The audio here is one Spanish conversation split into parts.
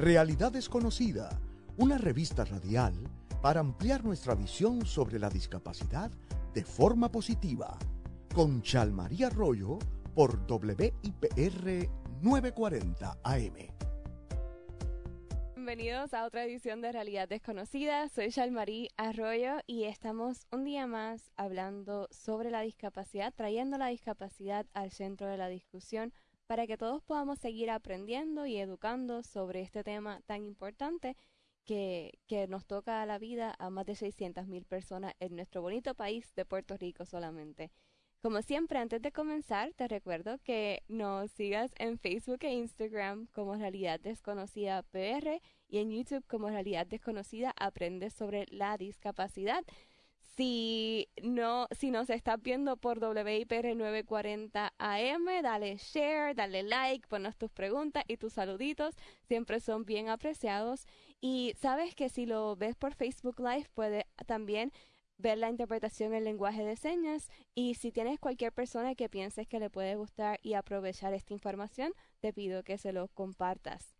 Realidad Desconocida, una revista radial para ampliar nuestra visión sobre la discapacidad de forma positiva. Con Chalmaría Arroyo por WIPR 940 AM. Bienvenidos a otra edición de Realidad Desconocida. Soy Chalmarí Arroyo y estamos un día más hablando sobre la discapacidad, trayendo la discapacidad al centro de la discusión para que todos podamos seguir aprendiendo y educando sobre este tema tan importante que, nos toca a la vida a más de 600 mil personas en nuestro bonito país de Puerto Rico solamente. Como siempre, antes de comenzar, te recuerdo que nos sigas en Facebook e Instagram como Realidad Desconocida PR y en YouTube como Realidad Desconocida Aprendes sobre la discapacidad. Si no, si nos estás viendo por WIPR 940 AM, dale share, dale like, ponos tus preguntas y tus saluditos, siempre son bien apreciados. Y sabes que si lo ves por Facebook Live, puede también ver la interpretación en lenguaje de señas y si tienes cualquier persona que pienses que le puede gustar y aprovechar esta información, te pido que se lo compartas.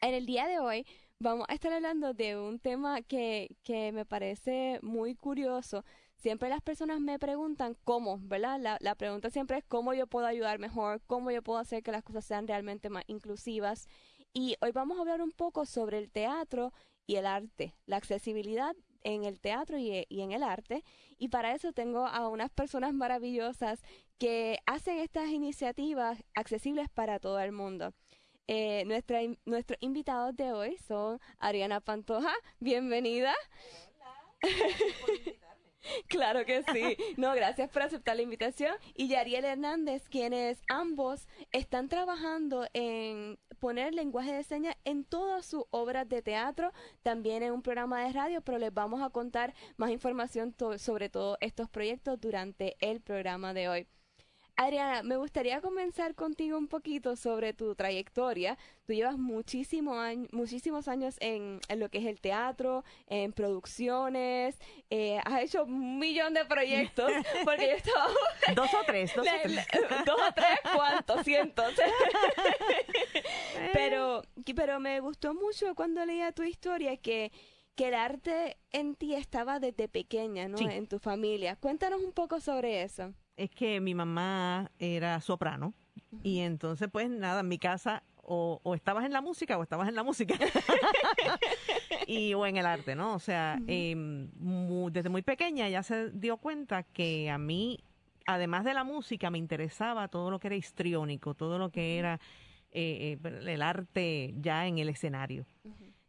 En el día de hoy vamos a estar hablando de un tema que, que me parece muy curioso. Siempre las personas me preguntan cómo, ¿verdad? La, pregunta siempre es cómo yo puedo ayudar mejor, cómo yo puedo hacer que las cosas sean realmente más inclusivas. Y hoy vamos a hablar un poco sobre el teatro y el arte, la accesibilidad en el teatro y, y, en el arte. Y para eso tengo a unas personas maravillosas que hacen estas iniciativas accesibles para todo el mundo. Eh, nuestra, nuestros invitados de hoy son Ariana Pantoja, bienvenida. Claro que sí. No, gracias por aceptar la invitación. Y Yariel Hernández, quienes ambos están trabajando en poner lenguaje de señas en todas sus obras de teatro, también en un programa de radio, pero les vamos a contar más información sobre todos estos proyectos durante el programa de hoy. Adriana, me gustaría comenzar contigo un poquito sobre tu trayectoria. Tú llevas muchísimo muchísimos años en, lo que es el teatro, en producciones, eh, has hecho un millón de proyectos, porque yo estaba... dos o tres, dos o tres. dos o tres, ¿cuántos? Cientos. pero, pero me gustó mucho cuando leía tu historia que que el arte en ti estaba desde pequeña, ¿no? En tu familia. Cuéntanos un poco sobre eso es que mi mamá era soprano y entonces pues nada, en mi casa o, estabas en la música o estabas en la música. Y o en el arte, ¿no? O sea, em, desde muy pequeña ya se dio cuenta que a mí, además de la música, me interesaba todo lo que era histriónico, todo lo que era eh, eh, el arte ya en el escenario.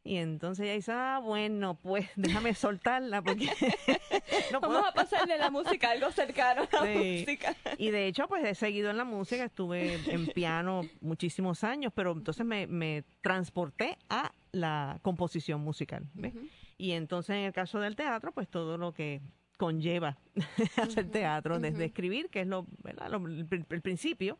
Y entonces ella dice, ah, bueno, pues déjame soltarla porque no Vamos a pasarle la música, algo cercano a la música. Y de hecho, pues he seguido en la música, estuve en piano muchísimos años, pero entonces me, me transporté a la composición musical. Y entonces en el caso del teatro, pues todo lo que conlleva hacer teatro, desde escribir, que es lo, ¿verdad? el principio,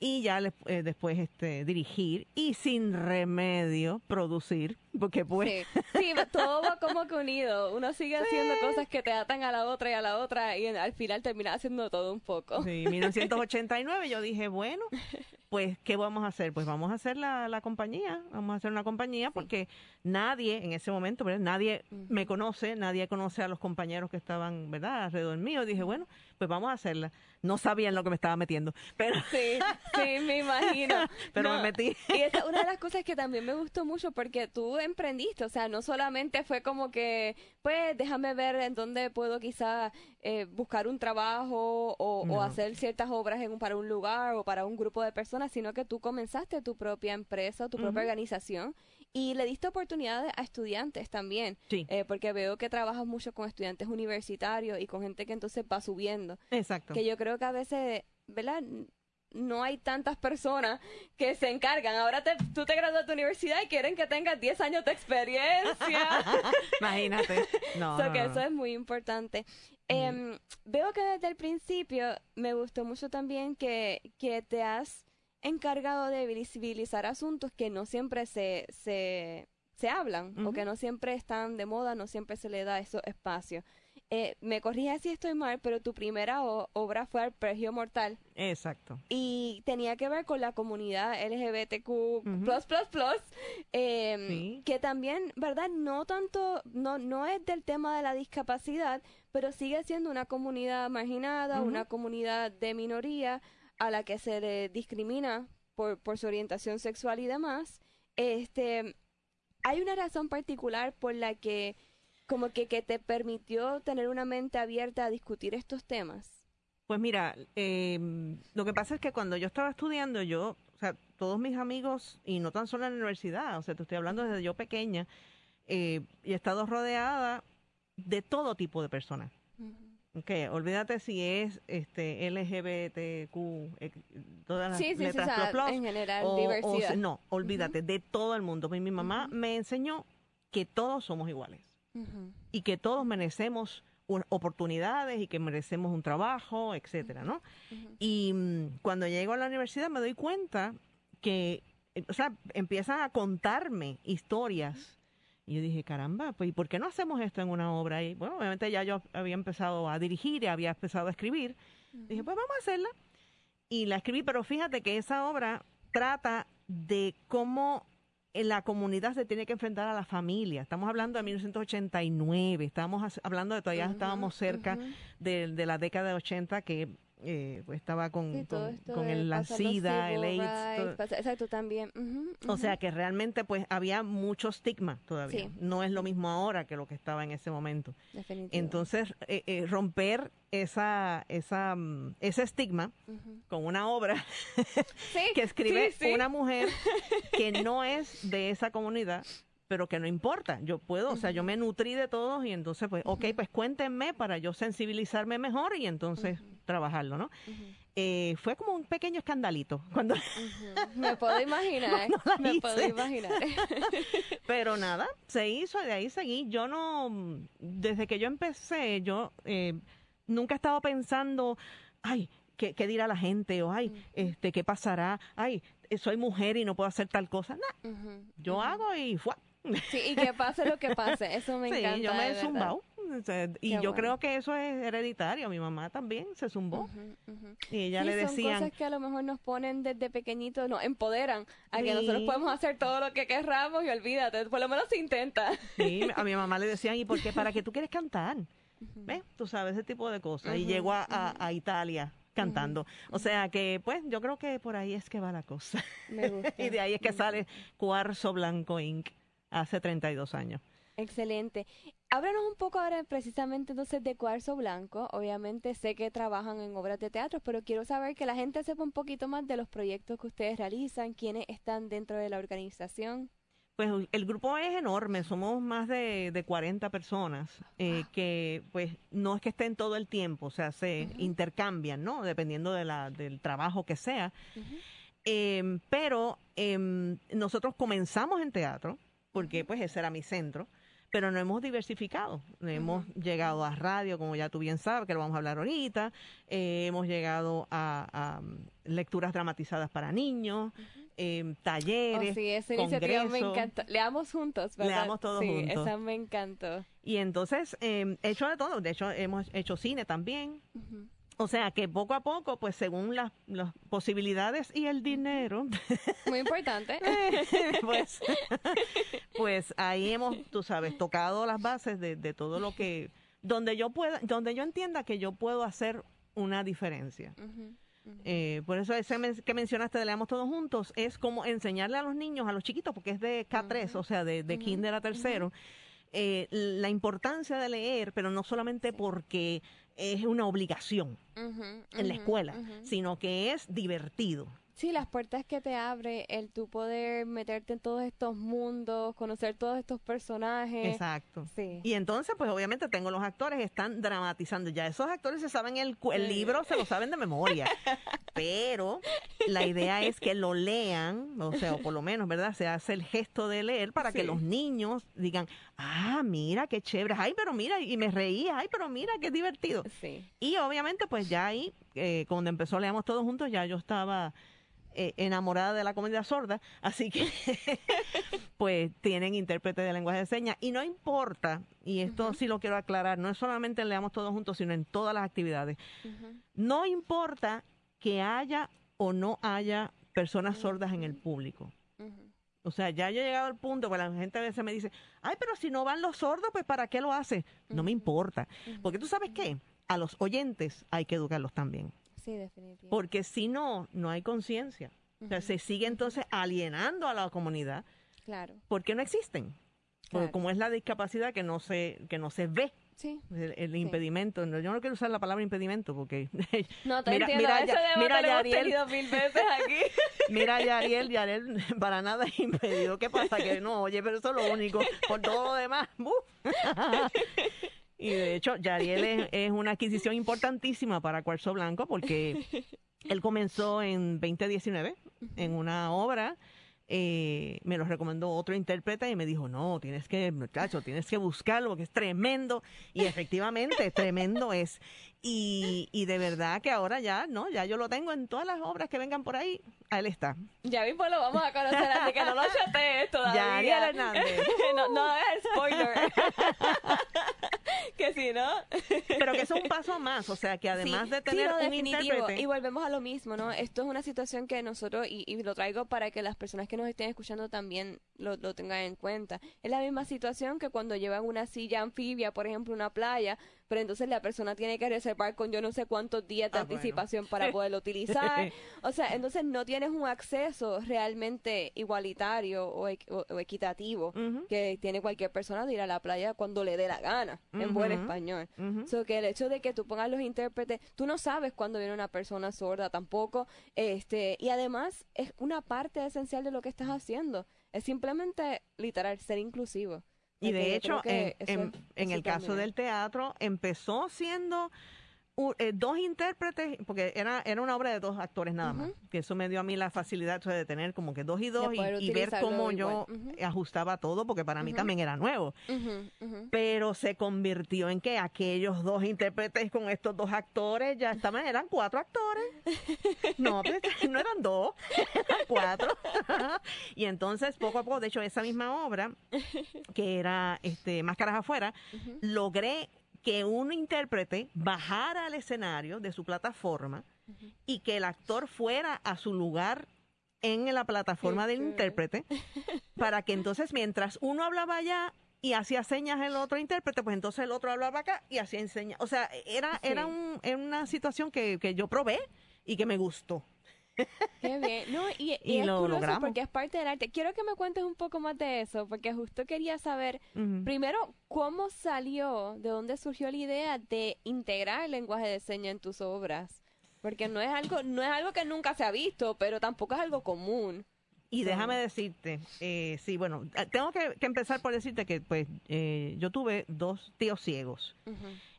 y ya eh, después este dirigir y sin remedio producir porque pues sí, todo va como que unido. Uno sigue haciendo cosas que te atan a la otra y a la otra y al final termina haciendo todo un poco. Sí 1989 yo dije bueno pues qué vamos a hacer pues vamos a hacer la, la compañía vamos a hacer una compañía porque nadie en ese momento ¿verdad? nadie me conoce nadie conoce a los compañeros que estaban verdad alrededor mío. Dije bueno pues vamos a hacerla no sabían lo que me estaba metiendo pero sí Sí, me imagino. Pero me metí. Y esa una de las cosas que también me gustó mucho porque tú emprendiste, o sea, no solamente fue como que, pues, déjame ver en dónde puedo quizá eh, buscar un trabajo o, hacer ciertas obras en, para un lugar o para un grupo de personas, sino que tú comenzaste tu propia empresa, tu propia organización y le diste oportunidades a estudiantes también. Sí. Eh, porque veo que trabajas mucho con estudiantes universitarios y con gente que entonces va subiendo. Exacto. Que yo creo que a veces, ¿verdad? no hay tantas personas que se encargan. Ahora te, tú te gradúas de tu universidad y quieren que tengas 10 años de experiencia. Imagínate. No, que Eso es muy importante. Em, veo que desde el principio me gustó mucho también que, que te has encargado de visibilizar asuntos que no siempre se, se, se hablan o que no siempre están de moda, no siempre se le da esos espacios. eh, me corrige si estoy mal, pero tu primera obra fue Arpegio Mortal. Exacto. Y tenía que ver con la comunidad LGBTQ++, eh, que también, ¿verdad? No tanto, no, no es del tema de la discapacidad, pero sigue siendo una comunidad marginada, una comunidad de minoría a la que se le discrimina por, por su orientación sexual y demás. Este, hay una razón particular por la que como que, que te permitió tener una mente abierta a discutir estos temas? Pues mira, em, lo que pasa es que cuando yo estaba estudiando, yo, o sea, todos mis amigos, y no tan solo en la universidad, o sea, te estoy hablando desde yo pequeña, eh, y he estado rodeada de todo tipo de personas. Okay, olvídate si es este LGBTQ, eh, todas las sí, sí, letras sí, en general, diversidad. no, olvídate, de todo el mundo. Mi, mi mamá me enseñó que todos somos iguales y que todos merecemos oportunidades y que merecemos un trabajo, etcétera, ¿no? Y mm, cuando llego a la universidad me doy cuenta que, eh, o sea, empiezan a contarme historias. Y yo dije, caramba, pues ¿y por qué no hacemos esto en una obra? Y bueno, obviamente ya yo había empezado a dirigir y había empezado a escribir. Dije, pues vamos a hacerla. Y la escribí, pero fíjate que esa obra trata de cómo la comunidad se tiene que enfrentar a la familia. Estamos hablando de 1989, estamos hablando de todavía estábamos cerca de, de, la década de 80 que eh, pues estaba con, con, el, la SIDA, el AIDS. exacto, también. O sea que realmente pues había mucho estigma todavía. No es lo mismo ahora que lo que estaba en ese momento. Entonces, eh, eh, romper esa, esa, mm, ese estigma con una obra que escribe una mujer que no es de esa comunidad pero que no importa, yo puedo, o sea, yo me nutrí de todos y entonces, pues, ok, pues cuéntenme para yo sensibilizarme mejor y entonces trabajarlo, ¿no? Eh, fue como un pequeño escandalito cuando me puedo imaginar me puedo imaginar. Pero nada se hizo y de ahí seguí. Yo no desde que yo empecé yo eh, nunca he estado pensando ay ¿Qué, ¿qué, dirá la gente? O, ay, este, ¿qué pasará? Ay, soy mujer y no puedo hacer tal cosa. No, yo hago y fue. Sí, y que pase lo que pase, eso me encanta. Sí, yo me he zumbado. y yo creo que eso es hereditario. Mi mamá también se zumbó. Y ella le decía. Son cosas que a lo mejor nos ponen desde pequeñitos, nos empoderan a que nosotros podemos hacer todo lo que querramos y olvídate, por lo menos se intenta. Sí, a mi mamá le decían, ¿y por qué? ¿Para qué tú quieres cantar? ¿Ves? Tú sabes, ese tipo de cosas. y llegó a, a, Italia cantando. O sea que, pues, yo creo que por ahí es que va la cosa. Me gusta. y de ahí es que sale Cuarzo Blanco Inc hace 32 años. Excelente. Háblanos un poco ahora precisamente entonces de Cuarzo Blanco. Obviamente sé que trabajan en obras de teatro, pero quiero saber que la gente sepa un poquito más de los proyectos que ustedes realizan, quiénes están dentro de la organización. Pues el grupo es enorme, somos más de, de 40 personas eh, que pues no es que estén todo el tiempo, o sea, se intercambian, ¿no? Dependiendo de la, del trabajo que sea. Em, pero em, nosotros comenzamos en teatro, porque pues ese era mi centro, pero no hemos diversificado. Hemos llegado a radio, como ya tú bien sabes, que lo vamos a hablar ahorita, eh, hemos llegado a, mm, lecturas dramatizadas para niños, eh, talleres, oh, sí, esa iniciativa me encantó. Leamos juntos, ¿verdad? Leamos todos sí, juntos. esa me encantó. Y entonces, eh, he hecho de todo. De hecho, hemos hecho cine también. O sea que poco a poco, pues según las, posibilidades y el dinero. Muy importante. pues, pues ahí hemos, tú sabes, tocado las bases de, de, todo lo que, donde yo pueda, donde yo entienda que yo puedo hacer una diferencia. Eh, por eso ese que mencionaste de Leamos Todos Juntos es como enseñarle a los niños, a los chiquitos, porque es de K3, o sea, de, de kinder a tercero, eh, la importancia de leer, pero no solamente porque es una obligación en la escuela, sino que es divertido. Sí, las puertas que te abre el tú poder meterte en todos estos mundos, conocer todos estos personajes. Exacto. Sí. Y entonces, pues obviamente tengo los actores, están dramatizando. Ya esos actores se saben el, el libro, se lo saben de memoria. Pero la idea es que lo lean, o sea, o por lo menos, ¿verdad? Se hace el gesto de leer para que los niños digan, ah, mira, qué chévere, ay, pero mira, y me reía, ay, pero mira, qué divertido. Sí. Y obviamente, pues ya ahí, eh, cuando empezó Leamos Todos Juntos, ya yo estaba eh, enamorada de la comedia sorda, así que pues tienen intérprete de lenguaje de señas. Y no importa, y esto sí lo quiero aclarar, no es solamente en Leamos Todos Juntos, sino en todas las actividades. No importa que haya o no haya personas sordas en el público. O sea, ya yo he llegado al punto, pues la gente a veces me dice, ay, pero si no van los sordos, pues ¿para qué lo hace? No me importa. Porque tú sabes qué, a los oyentes hay que educarlos también. Sí, definitivamente. Porque si no, no hay conciencia. O sea, se sigue entonces alienando a la comunidad. Claro. Porque no existen. Porque como es la discapacidad que no se, que no se ve. Sí. El, impedimento. No, yo no quiero usar la palabra impedimento porque. No te entiendo. Mira, Eso mira, lo hemos tenido mil veces aquí. mira, Yariel, Yariel para nada es impedido. ¿Qué pasa? Que no, oye, pero eso es lo único. Por todo lo demás. y de hecho, Yariel es, es, una adquisición importantísima para Cuarzo Blanco porque él comenzó en 2019 en una obra eh, me lo recomendó otro intérprete y me dijo, no, tienes que, muchacho, tienes que buscarlo porque es tremendo. Y efectivamente, tremendo es. Y, y de verdad que ahora ya, ¿no? Ya yo lo tengo en todas las obras que vengan por ahí, él está. Ya mismo lo vamos a conocer, así que no lo chatees todavía. Ya, Ariel Hernández. no, no es spoiler. que sí, ¿no? Pero que es un paso más, o sea, que además de tener un intérprete... Y volvemos a lo mismo, ¿no? Esto es una situación que nosotros, y, y, lo traigo para que las personas que nos estén escuchando también lo, lo tengan en cuenta. Es la misma situación que cuando llevan una silla anfibia, por ejemplo, una playa, pero entonces la persona tiene que reservar con yo no sé cuántos días de ah, anticipación para poderlo utilizar. o sea, entonces no tienes un acceso realmente igualitario o, equitativo que tiene cualquier persona de ir a la playa cuando le dé la gana, en buen español. Uh que el hecho de que tú pongas los intérpretes, tú no sabes cuándo viene una persona sorda tampoco, este, y además es una parte esencial de lo que estás haciendo. Es simplemente literal ser inclusivo. Y de hecho, en, en, el caso del teatro, empezó siendo eh, dos intérpretes, porque era, era una obra de dos actores nada más, que eso me dio a mí la facilidad de tener como que dos y dos y, ver cómo yo ajustaba todo, porque para mí también era nuevo. Pero se convirtió en que aquellos dos intérpretes con estos dos actores ya estaban, eran cuatro actores. no, pues, no eran dos, eran cuatro. y entonces, poco a poco, de hecho, esa misma obra, que era este Máscaras afuera, logré que un intérprete bajara al escenario de su plataforma y que el actor fuera a su lugar en la plataforma del intérprete para que entonces mientras uno hablaba allá y hacía señas el otro intérprete, pues entonces el otro hablaba acá y hacía señas. O sea, era, era, un, una situación que, que yo probé y que me gustó. Qué bien. No, y, es lo curioso porque es parte del arte. Quiero que me cuentes un poco más de eso, porque justo quería saber, primero, cómo salió, de dónde surgió la idea de integrar el lenguaje de señas en tus obras. Porque no es algo, no es algo que nunca se ha visto, pero tampoco es algo común. Y déjame decirte, eh, sí, bueno, eh, tengo que, empezar por decirte que pues eh, yo tuve dos tíos ciegos.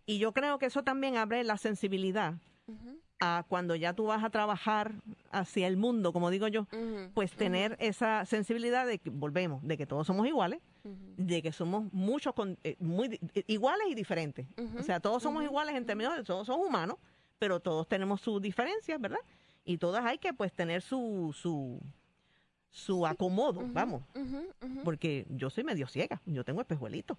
Y yo creo que eso también abre la sensibilidad a cuando ya tú vas a trabajar hacia el mundo, como digo yo, pues tener esa sensibilidad de que volvemos, de que todos somos iguales, de que somos muchos eh, muy iguales y diferentes. O sea, todos somos iguales en términos de todos somos humanos, pero todos tenemos sus diferencias, ¿verdad? Y todas hay que pues tener su su su acomodo, vamos, porque yo soy medio ciega, yo tengo espejuelito.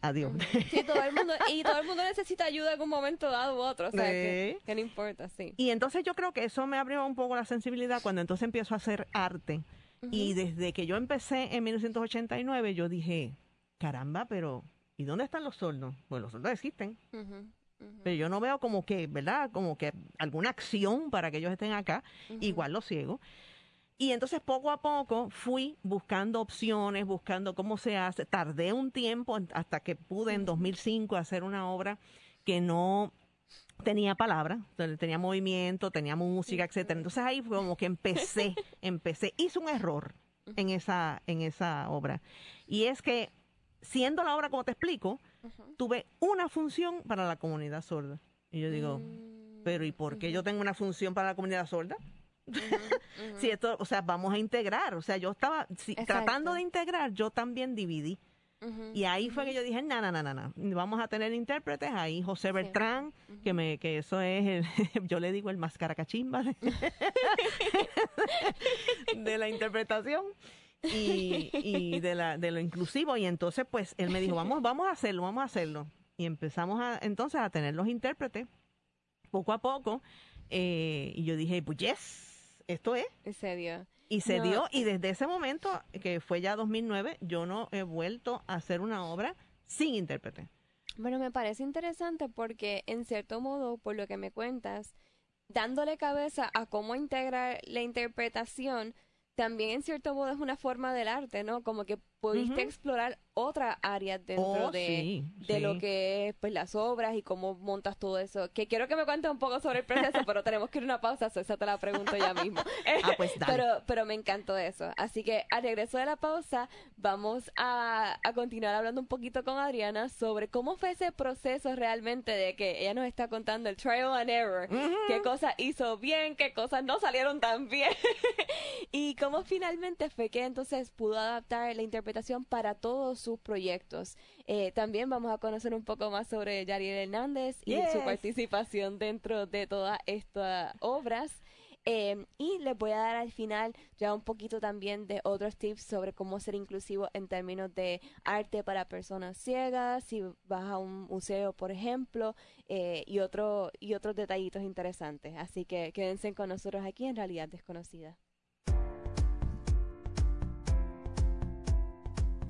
Adiós. Sí, todo el mundo, y todo el mundo necesita ayuda en algún momento dado u otro, o sea, que, no importa, sí. Y entonces yo creo que eso me abrió un poco la sensibilidad cuando entonces empiezo a hacer arte. Y desde que yo empecé en 1989, yo dije, caramba, pero ¿y dónde están los sordos? Pues los sordos existen. Pero yo no veo como que, ¿verdad? Como que alguna acción para que ellos estén acá, igual los ciegos. Y entonces poco a poco fui buscando opciones, buscando cómo se hace. Tardé un tiempo hasta que pude en 2005 hacer una obra que no tenía palabra, tenía movimiento, tenía música, etcétera. Entonces ahí fue como que empecé, empecé, hice un error en esa en esa obra. Y es que siendo la obra como te explico, tuve una función para la comunidad sorda. Y yo digo, mm, pero ¿y por qué yo tengo una función para la comunidad sorda? Si esto, o sea, vamos a integrar. O sea, yo estaba tratando de integrar, yo también dividí. Y ahí fue que yo dije, no, no, no, no, vamos a tener intérpretes, ahí José Bertrán, que me que eso es, el, yo le digo el más caracachimba de, de la interpretación. y, y de, la, de lo inclusivo. Y entonces, pues, él me dijo, vamos, vamos a hacerlo, vamos a hacerlo. Y empezamos a, entonces a tener los intérpretes poco a poco. Eh, y yo dije, pues, yes, esto es. Se dio. Y se dio, y desde ese momento, que fue ya 2009, yo no he vuelto a hacer una obra sin intérprete. Bueno, me parece interesante porque, en cierto modo, por lo que me cuentas, dándole cabeza a cómo integrar la interpretación, también en cierto modo es una forma del arte, ¿no? Como que pudiste explorar otra área dentro Oh, de, sí, de lo sí. que es pues las obras y cómo montas todo eso. Que quiero que me cuentes un poco sobre el proceso, pero tenemos que ir a una pausa, so esa te la pregunto ya mismo. Ah, pues dale. pero, pero me encantó eso. Así que al regreso de la pausa vamos a, a continuar hablando un poquito con Adriana sobre cómo fue ese proceso realmente de que ella nos está contando el trial and error. Qué cosas hizo bien, qué cosas no salieron tan bien. y cómo finalmente fue que entonces pudo adaptar la interpretación para todos sus proyectos. Eh, también vamos a conocer un poco más sobre Yariel Hernández y su Yes. participación dentro de todas estas obras. Eh, y les voy a dar al final ya un poquito también de otros tips sobre cómo ser inclusivo en términos de arte para personas ciegas, si vas a un museo, por ejemplo, eh, y, otro, y otros detallitos interesantes. Así que quédense con nosotros aquí en Realidad Desconocida.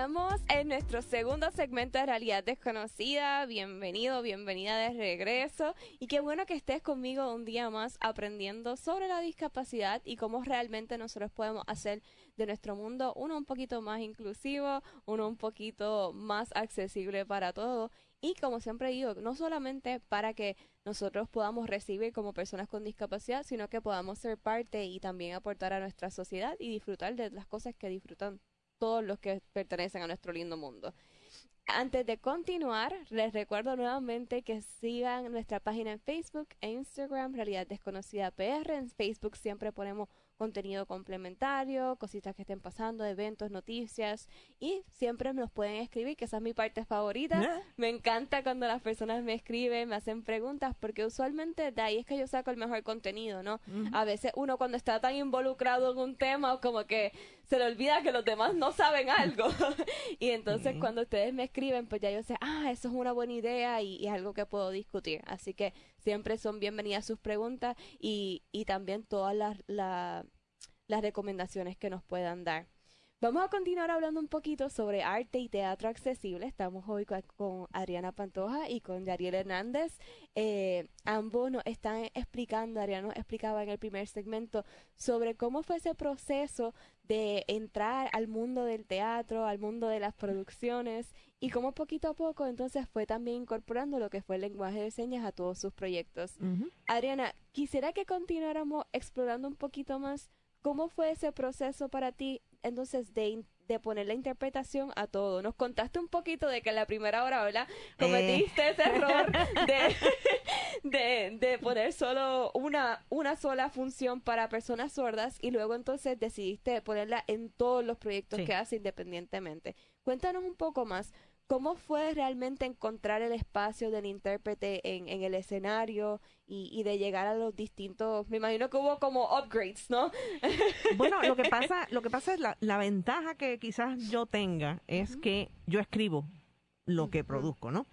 Estamos en nuestro segundo segmento de Realidad Desconocida. Bienvenido, bienvenida de regreso. Y qué bueno que estés conmigo un día más aprendiendo sobre la discapacidad y cómo realmente nosotros podemos hacer de nuestro mundo uno un poquito más inclusivo, uno un poquito más accesible para todos. Y como siempre digo, no solamente para que nosotros podamos recibir como personas con discapacidad, sino que podamos ser parte y también aportar a nuestra sociedad y disfrutar de las cosas que disfrutan todos los que pertenecen a nuestro lindo mundo. Antes de continuar, les recuerdo nuevamente que sigan nuestra página en Facebook e Instagram, Realidad Desconocida PR. En Facebook siempre ponemos contenido complementario, cositas que estén pasando, eventos, noticias y siempre nos pueden escribir, que esa es mi parte favorita. Ah. Me encanta cuando las personas me escriben, me hacen preguntas, porque usualmente de ahí es que yo saco el mejor contenido, ¿no? A veces uno cuando está tan involucrado en un tema, como que se le olvida que los demás no saben algo. y entonces cuando ustedes me escriben, pues ya yo sé, ah, eso es una buena idea y, algo que puedo discutir. Así que siempre son bienvenidas sus preguntas y, y también todas las, la- las recomendaciones que nos puedan dar. Vamos a continuar hablando un poquito sobre arte y teatro accesible. Estamos hoy con, Adriana Pantoja y con Yariel Hernández. Eh, ambos nos están explicando, Adriana nos explicaba en el primer segmento, sobre cómo fue ese proceso de entrar al mundo del teatro, al mundo de las producciones y cómo poquito a poco entonces fue también incorporando lo que fue el lenguaje de señas a todos sus proyectos. Ujú. Adriana, quisiera que continuáramos explorando un poquito más cómo fue ese proceso para ti, entonces, de, de poner la interpretación a todo. Nos contaste un poquito de que en la primera hora, ¿verdad? Cometiste ese error de, de, de poner solo una, una sola función para personas sordas y luego entonces decidiste ponerla en todos los proyectos Sí. que hace independientemente. Cuéntanos un poco más. ¿Cómo fue realmente encontrar el espacio del intérprete en, en el escenario y, y de llegar a los distintos? Me imagino que hubo como upgrades, ¿no? Bueno, lo que pasa, lo que pasa es la, la ventaja que quizás yo tenga es que yo escribo lo que produzco, ¿no?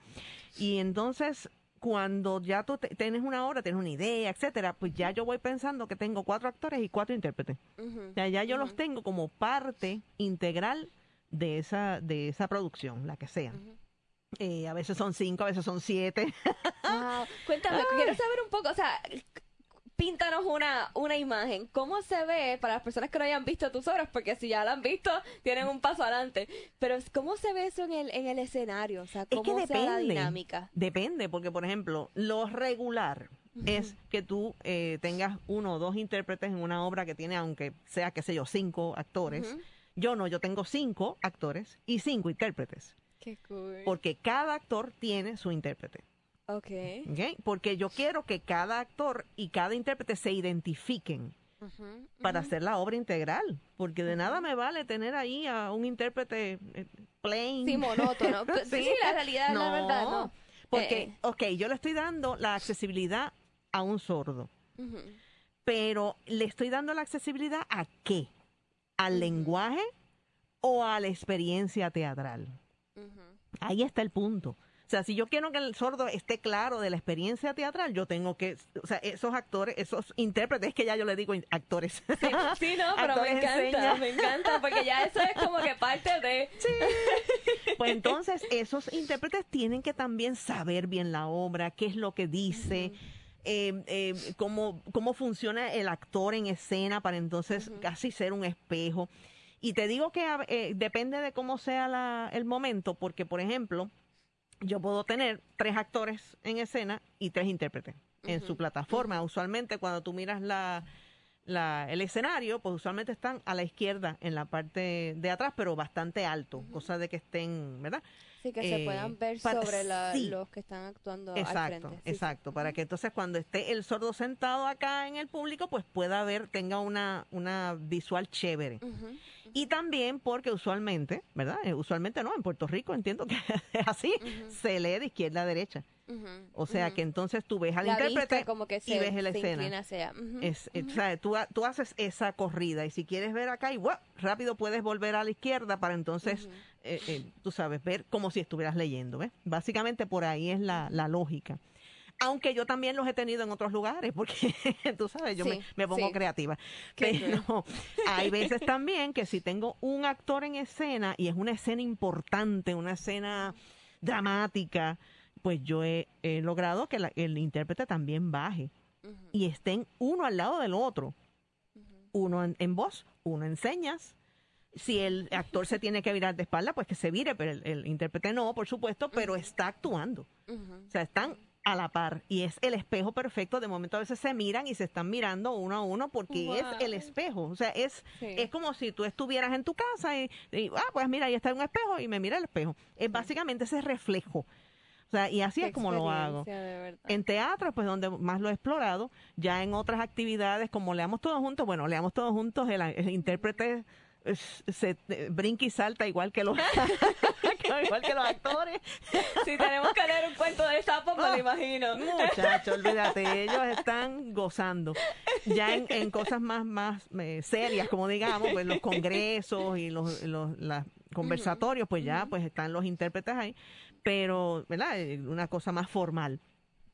Y entonces cuando ya tú te- tienes una obra, tienes una idea, etcétera, pues ya yo voy pensando que tengo cuatro actores y cuatro intérpretes. Ujú, O sea, ya yo los tengo como parte integral de esa de esa producción, la que sea. Eh, a veces son cinco, a veces son siete. Wow. Cuéntame, quiero saber un poco, o sea, píntanos una, una imagen. ¿Cómo se ve para las personas que no hayan visto tus obras? Porque si ya la han visto, tienen un paso adelante. Pero ¿cómo se ve eso en el, en el escenario? O sea, Es ¿cómo que se ve la depende. dinámica? Depende, porque por ejemplo, lo regular es que tú eh, tengas uno o dos intérpretes en una obra que tiene, aunque sea, qué sé yo, cinco actores. Yo no, yo tengo cinco actores y cinco intérpretes. Qué cool. Porque cada actor tiene su intérprete. Ok. ¿ok? Porque yo quiero que cada actor y cada intérprete se identifiquen para hacer la obra integral. Porque de nada me vale tener ahí a un intérprete eh, plain. Sí, monótono. Sí. sí. la realidad, la verdad, no. Porque, Eh, ok, yo le estoy dando la accesibilidad a un sordo, pero ¿le estoy dando la accesibilidad a qué? ¿Al lenguaje o a la experiencia teatral? Ahí está el punto. O sea, si yo quiero que el sordo esté claro de la experiencia teatral, yo tengo que, o sea, esos actores, esos intérpretes, es que ya yo le digo actores. Sí, sí, no, pero me encanta, me encanta, porque ya eso es como que parte de... Pues entonces esos intérpretes tienen que también saber bien la obra, qué es lo que dice, eh, eh, cómo, cómo funciona el actor en escena para entonces casi ser un espejo. Y te digo que eh, depende de cómo sea la- el momento, porque por ejemplo, yo puedo tener tres actores en escena y tres intérpretes en su plataforma. Usualmente cuando tú miras la, la- el escenario, pues usualmente están a la izquierda en la parte de atrás, pero bastante alto, cosa de que estén, ¿verdad? Sí, que se Eh, puedan ver para- sobre la- sí. los que están actuando al Exacto, frente. Sí, sí. exacto, para que entonces cuando esté el sordo sentado acá en el público, pues pueda ver, tenga una, una visual chévere. Y también porque usualmente, ¿verdad? Eh, usualmente no, en Puerto Rico entiendo que es así, se lee de izquierda a derecha. O sea que entonces tú ves al la intérprete como que y ves la escena. hacia... Es, eh, ujú. o sea, tú, tú haces esa corrida y si quieres ver acá y ¡guau! rápido puedes volver a la izquierda para entonces, eh, eh, tú sabes, ver como si estuvieras leyendo. ¿ves? Básicamente por ahí es la, la lógica. Aunque yo también los he tenido en otros lugares, porque tú sabes, yo me, Sí, me pongo sí. creativa. Qué Pero hay veces también que si tengo un actor en escena y es una escena importante, una escena dramática, pues yo he, he logrado que la- el intérprete también baje y estén uno al lado del otro. Uno en, en voz, uno en señas. Si el actor se tiene que virar de espalda, pues que se vire, pero el, el intérprete no, por supuesto, pero está actuando. O sea, están a la par y es el espejo perfecto. De momento a veces se miran y se están mirando uno a uno porque es el espejo. O sea, es, Sí. es como si tú estuvieras en tu casa y, y, ah, pues mira, ahí está un espejo y me mira el espejo. Es básicamente ese reflejo. O sea, y así Qué es como lo hago. En teatro, pues donde más lo he explorado, ya en otras actividades como leamos todos juntos, bueno, leamos todos juntos, el, el intérprete se eh, brinca y salta igual que los igual que los actores. Si tenemos que leer un cuento de sapo, me lo imagino. Muchachos, olvídate, ellos están gozando. Ya en, en cosas más, más eh, serias, como digamos, pues los congresos y los, los las conversatorios, pues ya pues están los intérpretes ahí, pero, ¿verdad? Eh, Una cosa más formal.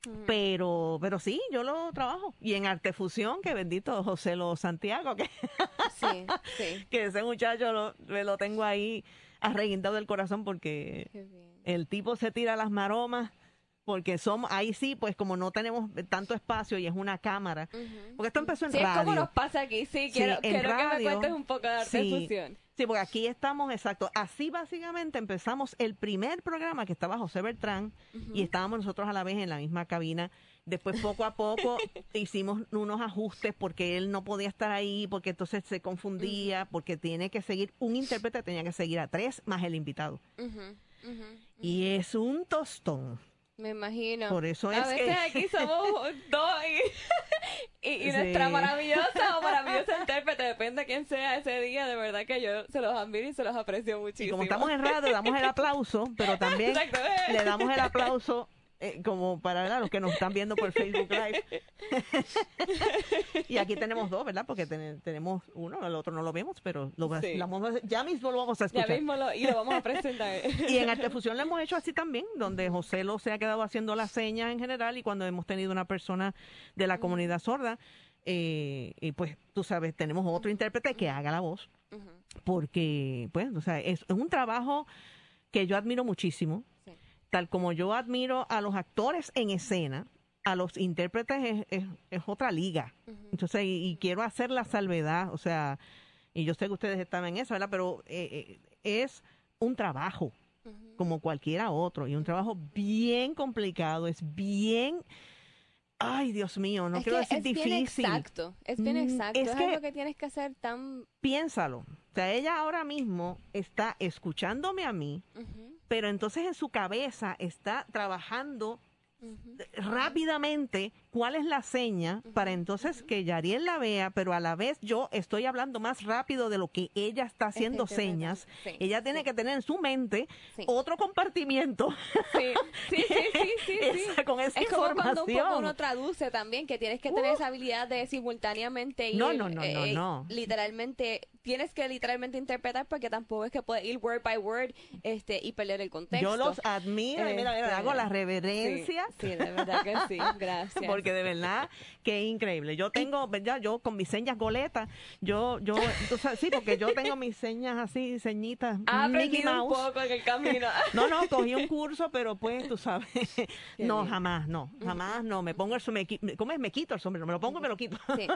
Ujú. Pero, pero sí, yo lo trabajo. Y en Artefusión, que bendito José Lo Santiago, que, Sí, sí. que ese muchacho lo, me lo tengo ahí arreguindado del corazón porque el tipo se tira las maromas porque somos ahí sí pues como no tenemos tanto espacio y es una cámara porque esto empezó en Sí, es como radio nos pasa aquí. Sí, quiero, que me radio, cuentes un poco de arte sí. fusión. Sí porque aquí estamos exacto. Así básicamente empezamos el primer programa que estaba José Bertrán y estábamos nosotros a la vez en la misma cabina. Después poco a poco hicimos unos ajustes porque él no podía estar ahí porque entonces se confundía porque tiene que seguir un intérprete tenía que seguir a tres más el invitado. Y es un tostón Me imagino. Por eso a es veces que- aquí somos dos y, y, y nuestra maravillosa o maravillosa intérprete, depende de quién sea ese día, de verdad que yo se los admiro y se los aprecio Y muchísimo. como estamos en radio, damos el aplauso, pero también le damos el aplauso eh, como para ¿verdad? los que nos están viendo por Facebook Live. y aquí tenemos dos, ¿verdad? Porque ten- tenemos uno, el otro no lo vemos, pero lo, Sí. la ya mismo lo vamos a Ya escuchar. mismo lo, y lo vamos a presentar. Y en Artefusión lo hemos hecho así también, donde José lo se ha quedado haciendo las señas en general y cuando hemos tenido una persona de la comunidad sorda, eh, y pues tú sabes, tenemos otro intérprete que haga la voz, porque pues, o sea, es, es un trabajo que yo admiro muchísimo. Tal como yo admiro a los actores en escena, a los intérpretes es, es- es otra liga. Entonces, y, y quiero hacer la salvedad, o sea, y yo sé que ustedes están en eso, ¿verdad? Pero eh, eh, es un trabajo como cualquiera otro y un trabajo bien complicado, es bien, ay Dios mío, no es quiero que decir es difícil. bien exacto, es bien Mm, exacto, es es, que- algo que tienes que hacer tan... Piénsalo, o sea, ella ahora mismo está escuchándome a mí pero entonces en su cabeza está trabajando rápidamente cuál es la seña para entonces que Yariel la vea, pero a la vez yo estoy hablando más rápido de lo que ella está haciendo señas. ella tiene que tener en su mente otro compartimiento. Sí, sí, sí, sí, con esa es como cuando uno traduce también, que tienes que tener esa habilidad de simultáneamente ir, no, no, no, no, eh, no. literalmente tienes que literalmente interpretar porque tampoco es que puedes ir word by word este y perder el contexto. Yo los admiro y mira, mira, hago la reverencia. Sí, de verdad que sí, gracias. porque de verdad que es increíble. Yo tengo, ¿verdad? Yo con mis señas goletas, yo, yo, sí, porque yo tengo mis señas así, señitas. Mickey Mouse. un poco en el camino. no, no, cogí un curso, pero pues, tú sabes, no, jamás, no, jamás, no, me pongo el sombrero, ¿cómo es? Me quito el sombrero, me lo pongo y me lo quito. sí,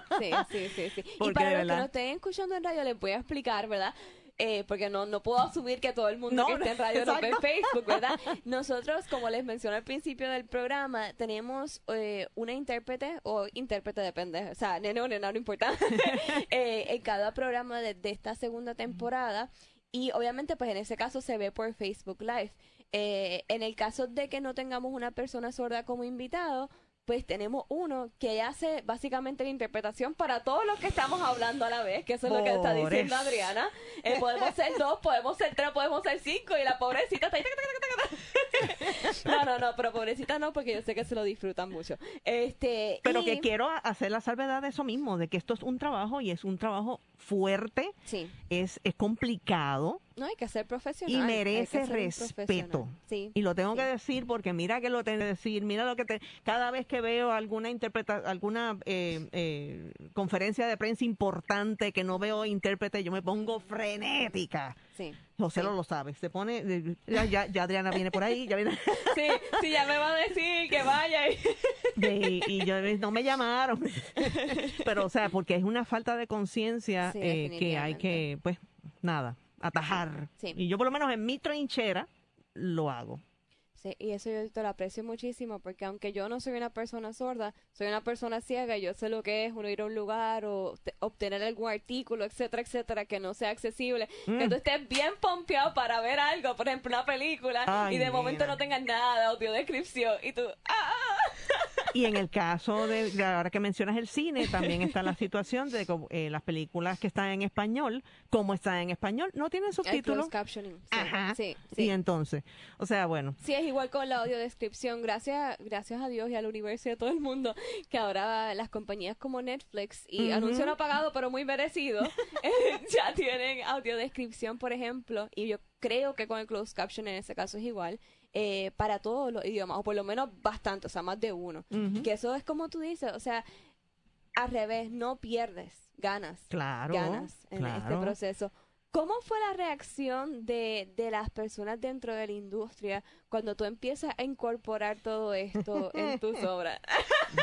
sí, sí, sí, y para los que no estén escuchando en radio, les voy a explicar, ¿verdad? Eh, porque no, no puedo asumir que todo el mundo que esté en radio no ve Facebook, ¿verdad? Nosotros, como les mencioné al principio del programa, tenemos eh, una intérprete o intérprete depende, o sea, nene o nena, no importa, eh, en cada programa de, esta segunda temporada y obviamente pues en ese caso se ve por Facebook Live. en el caso de que no tengamos una persona sorda como invitado, pues tenemos uno que hace básicamente la interpretación para todos los que estamos hablando a la vez, que eso es lo que está diciendo Adriana. Eh, podemos ser dos, podemos ser tres, podemos ser cinco y la pobrecita está ahí. No, no, no, pero pobrecita no, porque yo sé que se lo disfrutan mucho. Este, pero que quiero hacer la salvedad de eso mismo, de que esto es un trabajo y es un trabajo fuerte, sí. es, es complicado. No, hay que ser profesional. Y merece respeto. Sí, y lo tengo que decir porque mira que lo tengo que decir, mira lo que te... Cada vez que veo alguna interpreta, alguna eh, eh, conferencia de prensa importante que no veo intérprete, yo me pongo frenética. Sí. José lo, lo sabe, se pone, ya, ya, Adriana viene por ahí, ya viene. Sí, sí, ya me va a decir que vaya. Y, y yo, no me llamaron. Pero, o sea, porque es una falta de conciencia eh, que hay que, pues, nada, atajar. Y yo por lo menos en mi trinchera lo hago. Sí, y eso yo te lo aprecio muchísimo porque aunque yo no soy una persona sorda, soy una persona ciega y yo sé lo que es uno ir a un lugar o obtener algún artículo, etcétera, etcétera, que no sea accesible. Mm. Que tú estés bien pompeado para ver algo, por ejemplo, una película, y de momento no tengas nada de audiodescripción y tú, ¡ah! Y en el caso de, ahora que mencionas el cine, también está la situación de eh, las películas que están en español, como están en español, no tienen subtítulos. captioning. Ajá. Sí, sí. Y entonces, o sea, bueno. Sí, es igual con la audiodescripción. Gracias, gracias a Dios y al universo y a todo el mundo, que ahora las compañías como Netflix y anuncio no pagado, pero muy merecido, eh, ya tienen audiodescripción, por ejemplo, y yo creo que con el closed caption en ese caso es igual. Eh, para todos los idiomas, o por lo menos bastante, o sea, más de uno. Que eso es como tú dices, o sea, al revés, no pierdes, ganas. Claro. Ganas en este proceso. ¿Cómo fue la reacción de, de, las personas dentro de la industria cuando tú empiezas a incorporar todo esto en tus obras?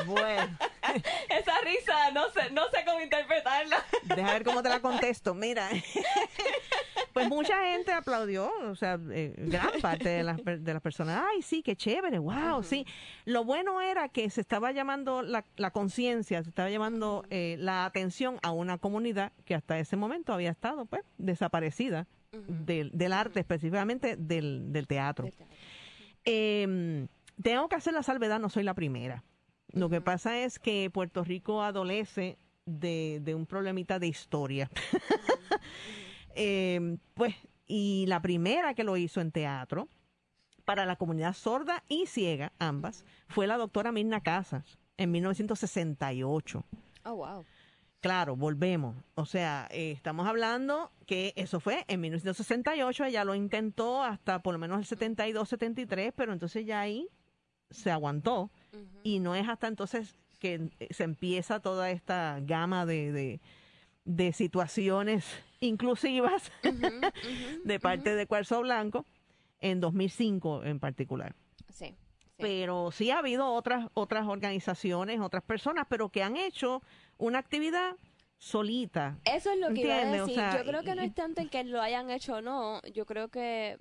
Bueno. Esa risa, no sé, no sé cómo interpretarla. Deja ver cómo te la contesto. Mira, pues mucha gente aplaudió, o sea, eh, gran parte de las, de las personas, ay, sí, qué chévere, wow, sí. Lo bueno era que se estaba llamando la, la conciencia, se estaba llamando eh, la atención a una comunidad que hasta ese momento había estado, pues, desaparecida del, del, arte, específicamente del, del teatro. Em, tengo que hacer la salvedad, no soy la primera. Lo que pasa es que Puerto Rico adolece de, de un problemita de historia. Em, pues, y la primera que lo hizo en teatro, para la comunidad sorda y ciega, ambas, fue la doctora Mirna Casas, en 1968. Oh, wow. Claro, volvemos. O sea, eh, estamos hablando que eso fue en 1968, ella lo intentó hasta por lo menos el 72, 73, pero entonces ya ahí se aguantó. Y no es hasta entonces que se empieza toda esta gama de, de, situaciones inclusivas de parte de Cuarzo Blanco en 2005 en particular. Sí, Pero sí ha habido otras otras organizaciones, otras personas, pero que han hecho una actividad solita. Eso es lo que iba a decir. yo creo que no es tanto el que lo hayan hecho o no. Yo creo que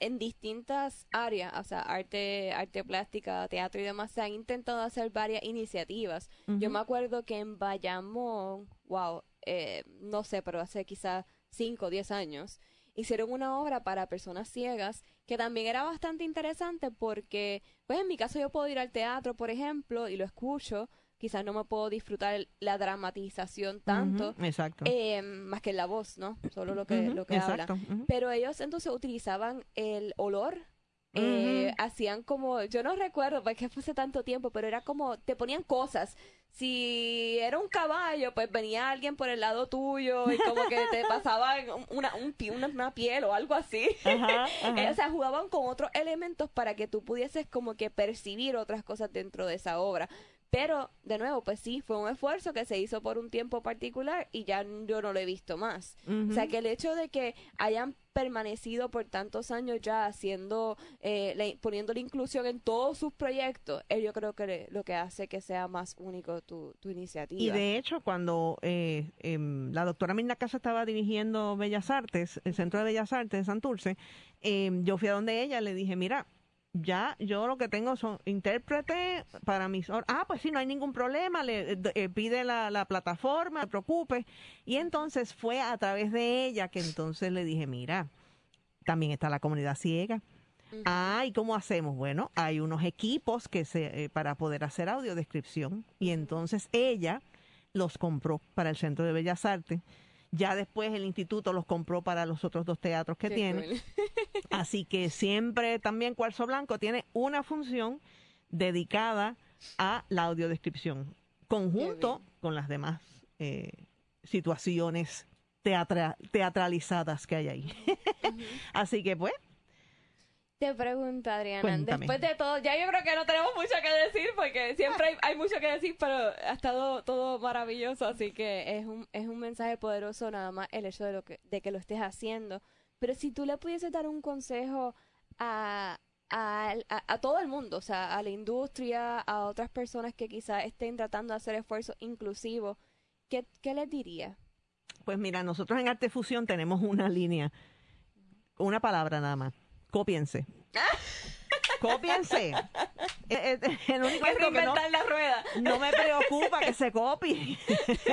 en distintas áreas, o sea, arte, arte plástica, teatro y demás, se han intentado hacer varias iniciativas. Yo me acuerdo que en Bayamón, wow, eh, no sé, pero hace quizás 5 o 10 años, hicieron una obra para personas ciegas que también era bastante interesante porque, pues en mi caso yo puedo ir al teatro, por ejemplo, y lo escucho, quizás no me puedo disfrutar la dramatización tanto, exacto. Eh, más que la voz, ¿no? Solo lo que, lo que habla. Pero ellos entonces utilizaban el olor eh, hacían como, yo no recuerdo porque fue hace tanto tiempo, pero era como, te ponían cosas. Si era un caballo, pues venía alguien por el lado tuyo y como que te pasaban una, un, una, piel o algo así. Eh, o sea, jugaban con otros elementos para que tú pudieses como que percibir otras cosas dentro de esa obra. Pero, de nuevo, pues sí, fue un esfuerzo que se hizo por un tiempo particular y ya yo no lo he visto más. O sea, que el hecho de que hayan permanecido por tantos años ya haciendo, eh, poniendo la inclusión en todos sus proyectos, eh, yo creo que lo que hace que sea más único tu, tu iniciativa. Y de hecho, cuando eh, em, la doctora Mirna Casa estaba dirigiendo Bellas Artes, el Centro de Bellas Artes de Santurce, em, yo fui a donde ella, le dije, mira, ya yo lo que tengo son intérprete para mis ah pues sí no hay ningún problema le eh, pide la, la, plataforma no te preocupes. Y entonces fue a través de ella que entonces le dije mira también está la comunidad ciega ah y cómo hacemos bueno hay unos equipos que se eh, para poder hacer audiodescripción. Y entonces ella los compró para el centro de bellas artes ya después el instituto los compró para los otros dos teatros que tiene. Así que siempre también Cuarzo Blanco tiene una función dedicada a la audiodescripción, conjunto con las demás eh, situaciones teatralizadas que hay ahí. Así que pues, te pregunto, Adriana, después de todo, ya yo creo que no tenemos mucho que decir porque siempre hay, mucho que decir, pero ha estado todo maravilloso, así que es un, es un mensaje poderoso nada más el hecho de, lo que, de que lo estés haciendo. Pero si tú le pudieses dar un consejo a, a, a, todo el mundo, o sea, a la industria, a otras personas que quizás estén tratando de hacer esfuerzos inclusivos, ¿qué, qué les diría? Pues mira, nosotros en Arte Fusión tenemos una línea, una palabra nada más Cópiense. Cópiense. Eh, eh, el único que no, la rueda. no me preocupa que se copie.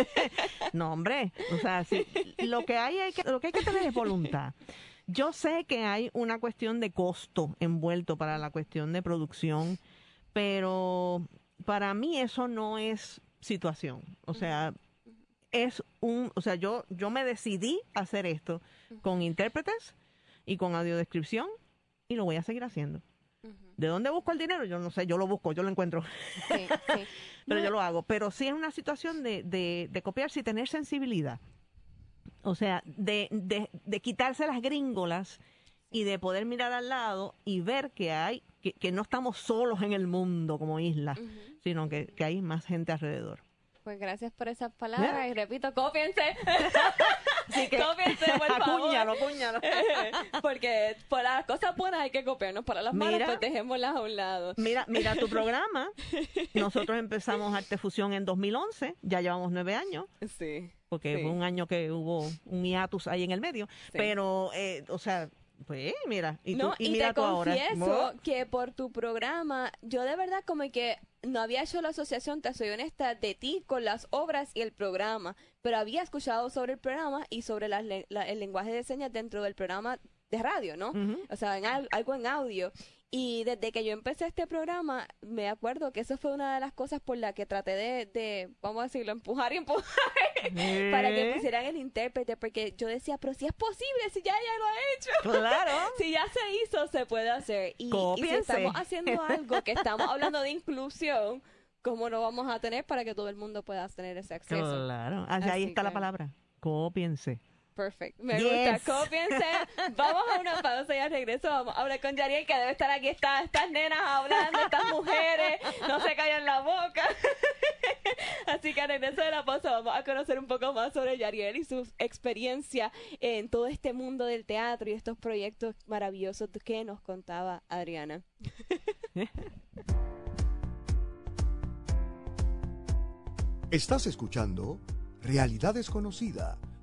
no, hombre. O sea, lo que hay, hay que, lo que hay que tener es voluntad. Yo sé que hay una cuestión de costo envuelto para la cuestión de producción, pero para mí eso no es situación. O sea, es un, o sea, yo, yo me decidí hacer esto con intérpretes y con audiodescripción y lo voy a seguir haciendo. ¿De dónde busco el dinero? Yo no sé, yo lo busco, yo lo encuentro. Pero yo lo hago. Pero sí es una situación de, de, de copiarse y tener sensibilidad. O sea, de, de, de quitarse las gringolas y de poder mirar al lado y ver que hay, que, que no estamos solos en el mundo como isla, sino que, que hay más gente alrededor. Pues gracias por esas palabras y repito, cópiense. Así que, cópiense, por acúñalo, acúñalo. Porque por las cosas buenas hay que copiarnos, para las malas pues dejémoslas a un lado. Mira, mira tu programa. Nosotros empezamos Arte Fusión en 2011, ya llevamos nueve años. Sí. Porque fue un año que hubo un hiatus ahí en el medio. Pero, eh, o sea, pues mira, y, tú, y, mira te confieso que por tu programa, yo de verdad como que no había hecho la asociación, te soy honesta, de ti con las obras y el programa, pero había escuchado sobre el programa y sobre el lenguaje de señas dentro del programa de radio, ¿no? O sea, en algo en audio. Y desde que yo empecé este programa, me acuerdo que eso fue una de las cosas por las que traté de, vamos a decirlo, empujar y empujar para que pusieran el intérprete, porque yo decía, pero si es posible, si ya ya lo ha hecho. Claro. si ya se hizo, se puede hacer. Y, si estamos haciendo algo que estamos hablando de inclusión, ¿cómo no vamos a tener para que todo el mundo pueda tener ese acceso? Claro, ahí está la palabra. Copiense. Perfect. Me gusta. Cópiense. Vamos a una pausa y al regreso vamos a hablar con Yariel, que debe estar aquí. Está, estas nenas hablando, estas mujeres. No se callan la boca. Así que al regreso de la pausa vamos a conocer un poco más sobre Yariel y su experiencia en todo este mundo del teatro y estos proyectos maravillosos que nos contaba Adriana. Estás escuchando Realidad Desconocida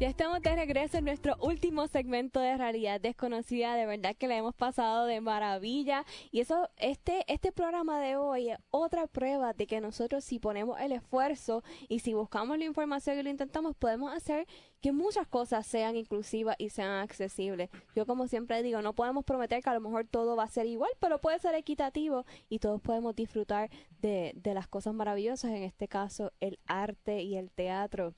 Ya estamos de regreso en nuestro último segmento de realidad desconocida. De verdad que la hemos pasado de maravilla. Y eso, este, este programa de hoy es otra prueba de que nosotros si ponemos el esfuerzo y si buscamos la información y lo intentamos, podemos hacer que muchas cosas sean inclusivas y sean accesibles. Yo como siempre digo, no podemos prometer que a lo mejor todo va a ser igual, pero puede ser equitativo y todos podemos disfrutar de, de las cosas maravillosas, en este caso el arte y el teatro.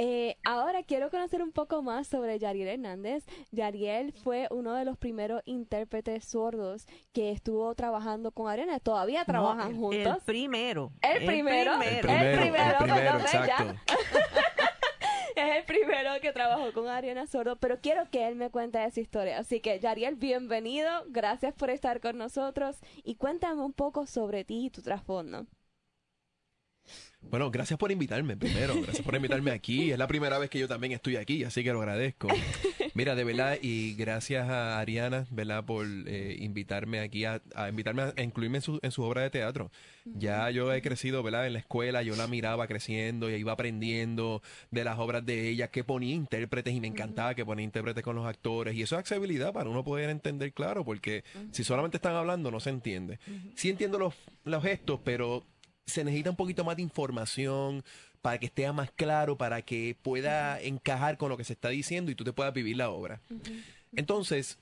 Eh, ahora quiero conocer un poco más sobre Yariel Hernández. Yariel fue uno de los primeros intérpretes sordos que estuvo trabajando con Arena. Todavía trabajan juntos. El primero. El primero. El primero. El primero, exacto. es el primero que trabajó con Ariana Sordo, pero quiero que él me cuente esa historia. Así que, Yariel, bienvenido. Gracias por estar con nosotros y cuéntame un poco sobre ti y tu trasfondo. Bueno, gracias por invitarme primero, gracias por invitarme aquí. Es la primera vez que yo también estoy aquí, así que lo agradezco. Mira, de verdad, y gracias a Ariana, ¿verdad? Por eh, invitarme aquí, a, invitarme a incluirme en su, en su obra de teatro. Ya yo he crecido, ¿verdad? En la escuela, yo la miraba creciendo y iba aprendiendo de las obras de ella, que ponía intérpretes y me encantaba que ponía intérpretes con los actores. Y eso es accesibilidad para uno poder entender claro, porque si solamente están hablando no se entiende. Sí entiendo los, los gestos, pero se necesita un poquito más de información para que esté más claro, para que pueda encajar con lo que se está diciendo y tú te puedas vivir la obra. Entonces,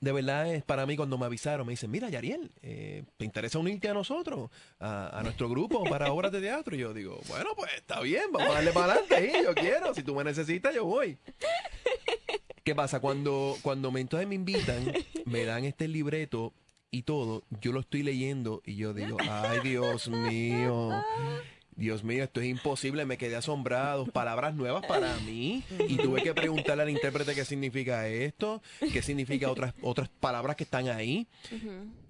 de verdad es para mí cuando me avisaron, me dicen, mira, Yariel, eh, ¿te interesa unirte a nosotros, a, nuestro grupo para obras de teatro? Y yo digo, bueno, pues está bien, vamos a darle para adelante, yo quiero, si tú me necesitas, yo voy. ¿Qué pasa? Cuando, cuando me, entonces me invitan, me dan este libreto y todo, yo lo estoy leyendo y yo digo, ay Dios mío, Dios mío, esto es imposible, me quedé asombrado, palabras nuevas para mí y tuve que preguntarle al intérprete qué significa esto, qué significa otras otras palabras que están ahí.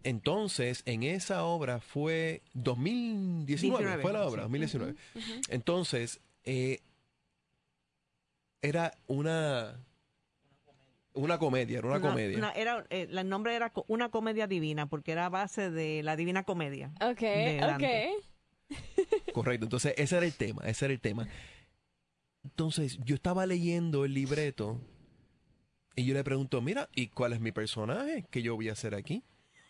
Entonces, en esa obra fue 2019, fue la obra, 2019. Entonces, eh, era una una comedia, era una, comedia. era, eh, el nombre era una comedia divina, porque era base de la divina comedia. Ok, ok. Correcto, entonces ese era el tema, ese era el tema. Entonces yo estaba leyendo el libreto y yo le pregunto, mira, ¿y cuál es mi personaje que yo voy a hacer aquí?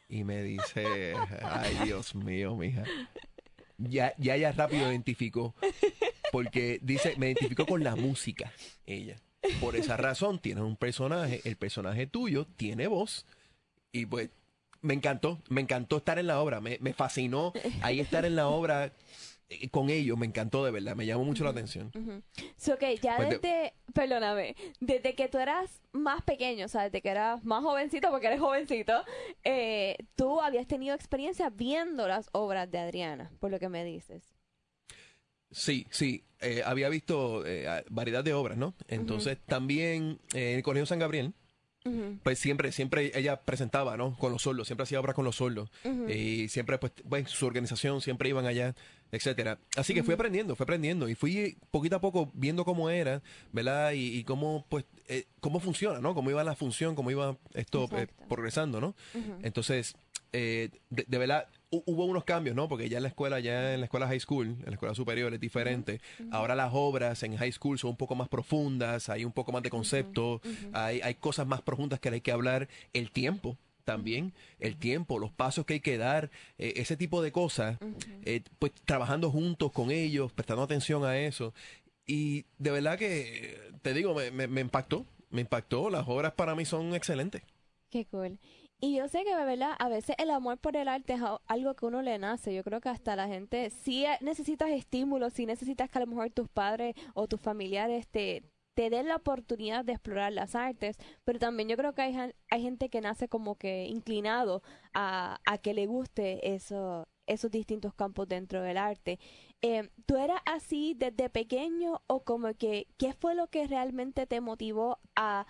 Y me dice, ay Dios mío, mija. Ya, ya ella rápido identificó, porque dice, me identificó con la música, ella. Por esa razón tienes un personaje, el personaje tuyo tiene voz y pues me encantó, me encantó estar en la obra, me, fascinó ahí estar en la obra eh, con ellos, me encantó de verdad, me llamó mucho la atención. so, que ya pues desde, perdóname, desde que tú eras más pequeño, o sea, desde que eras más jovencito, porque eres jovencito, eh, tú habías tenido experiencia viendo las obras de Adriana, por lo que me dices. Sí, sí, eh, había visto eh, variedad de obras, ¿no? Entonces también eh, en el Colegio San Gabriel, pues siempre, siempre ella presentaba, ¿no? Con los sordos, siempre hacía obras con los sordos. Y siempre, pues, pues, su organización siempre iban allá, etcétera. Así que fui aprendiendo, fui aprendiendo y fui poquito a poco viendo cómo era, ¿verdad? Y, cómo, pues, cómo funciona, ¿no? Cómo iba la función, cómo iba esto progresando, ¿no? Entonces, de, de verdad, hubo unos cambios, ¿no? Porque ya en la escuela, ya en la escuela high school, en la escuela superior es diferente. Ahora las obras en high school son un poco más profundas, hay un poco más de concepto, hay, hay cosas más profundas que hay que hablar. El tiempo, también el tiempo, los pasos que hay que dar, eh, ese tipo de cosas, eh, pues trabajando juntos con ellos, prestando atención a eso. Y de verdad que, te digo, me, me, me impactó, me impactó, las obras para mí son excelentes. Qué cool. Y yo sé que, ¿verdad? A veces el amor por el arte es algo que uno le nace. Yo creo que hasta la gente, sí necesitas estímulos, sí necesitas que a lo mejor tus padres o tus familiares te, te den la oportunidad de explorar las artes, pero también yo creo que hay, hay gente que nace como que inclinado a, a que le guste eso, esos distintos campos dentro del arte. Eh, ¿Tú eras así desde pequeño o como que qué fue lo que realmente te motivó a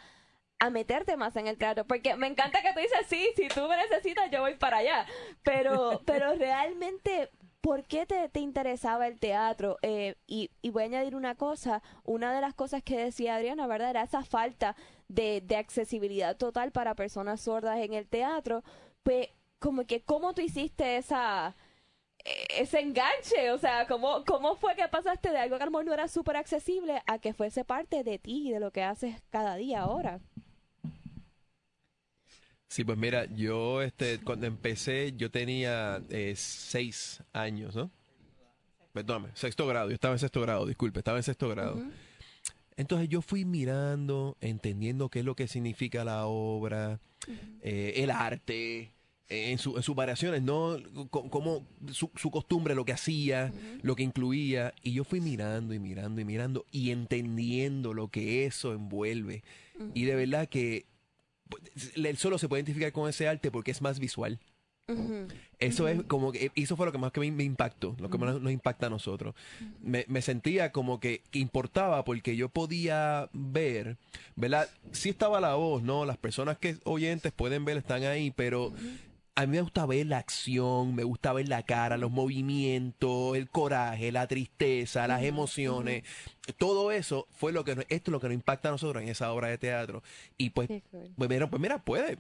a meterte más en el teatro, porque me encanta que tú dices, sí, si tú me necesitas, yo voy para allá, pero, pero realmente, ¿por qué te, te interesaba el teatro? Eh, y, y, voy a añadir una cosa, una de las cosas que decía Adriana, ¿verdad? Era esa falta de, de accesibilidad total para personas sordas en el teatro, pues como que, ¿cómo tú hiciste esa ese enganche, o sea, ¿cómo, ¿cómo fue que pasaste de algo que a lo mejor no era súper accesible a que fuese parte de ti y de lo que haces cada día ahora? Sí, pues mira, yo este, cuando empecé yo tenía eh, seis años, ¿no? Perdóname, sexto grado, yo estaba en sexto grado, disculpe, estaba en sexto grado. Entonces yo fui mirando, entendiendo qué es lo que significa la obra, eh, el arte, eh, en, su, en, sus variaciones, ¿no? Como su, su, costumbre, lo que hacía, lo que incluía. Y yo fui mirando y mirando y mirando y entendiendo lo que eso envuelve. Y de verdad que él solo se puede identificar con ese arte porque es más visual. Eso es como que, eso fue lo que más que me, impactó, lo que más nos impacta a nosotros. me, me, sentía como que, que, importaba porque yo podía ver, ¿verdad? Sí estaba la voz, ¿no? Las personas que oyentes pueden ver están ahí, pero a mí me gusta ver la acción, me gusta ver la cara, los movimientos, el coraje, la tristeza, las emociones. Todo eso fue lo que esto es lo que nos impacta a nosotros en esa obra de teatro. Y pues, pues, mira, pues mira, puedes,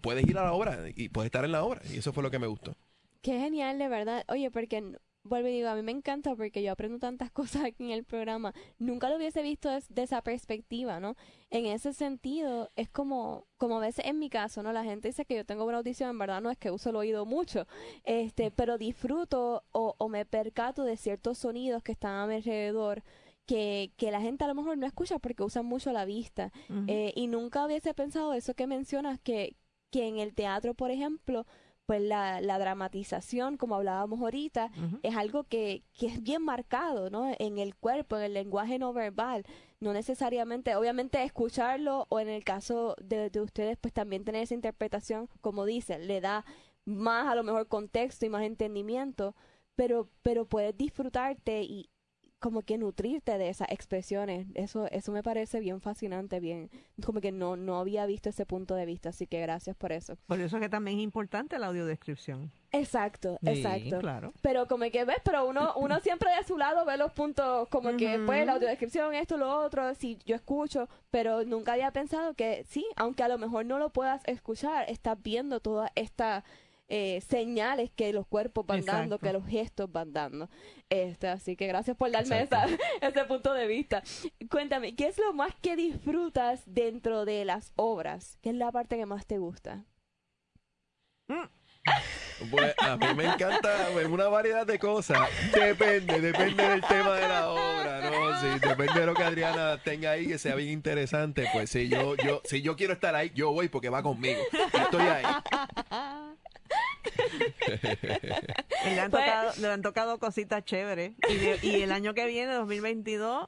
puedes ir a la obra y puedes estar en la obra. Y eso fue lo que me gustó. Qué genial, de verdad. Oye, porque vuelvo y digo, a mí me encanta porque yo aprendo tantas cosas aquí en el programa. Nunca lo hubiese visto de, esa perspectiva, ¿no? En ese sentido, es como, como a veces en mi caso, ¿no? La gente dice que yo tengo buena audición, en verdad no es que uso el oído mucho, este, pero disfruto o, o me percato de ciertos sonidos que están a mi alrededor. Que, que, la gente a lo mejor no escucha porque usan mucho la vista. eh, y nunca hubiese pensado eso que mencionas, que, que en el teatro, por ejemplo, pues la, la, dramatización, como hablábamos ahorita, es algo que, que, es bien marcado, ¿no? En el cuerpo, en el lenguaje no verbal. No necesariamente, obviamente escucharlo o en el caso de, de ustedes, pues también tener esa interpretación, como dicen, le da más a lo mejor contexto y más entendimiento, pero, pero puedes disfrutarte y, como que nutrirte de esas expresiones. Eso, eso me parece bien fascinante, bien, como que no, no había visto ese punto de vista, así que gracias por eso. Por eso es que también es importante la audiodescripción. Exacto, Sí, exacto. claro. Pero como que ves, pero uno, uno siempre de su lado ve los puntos, como que pues la audiodescripción, esto, lo otro, si yo escucho, pero nunca había pensado que sí, aunque a lo mejor no lo puedas escuchar, estás viendo toda esta eh, señales que los cuerpos van dando, que los gestos van dando. Este, así que gracias por darme esa, ese punto de vista. Cuéntame, ¿qué es lo más que disfrutas dentro de las obras? ¿Qué es la parte que más te gusta? Pues a mí me encanta pues, una variedad de cosas. Depende, depende del tema de la obra, ¿no? Sí, depende de lo que Adriana tenga ahí que sea bien interesante. Pues si yo, yo, si yo quiero estar ahí, yo voy porque va conmigo. Yo estoy ahí. Y le han, Pues- tocado, le han tocado cositas chéveres. Y, de- y el año que viene, 2022,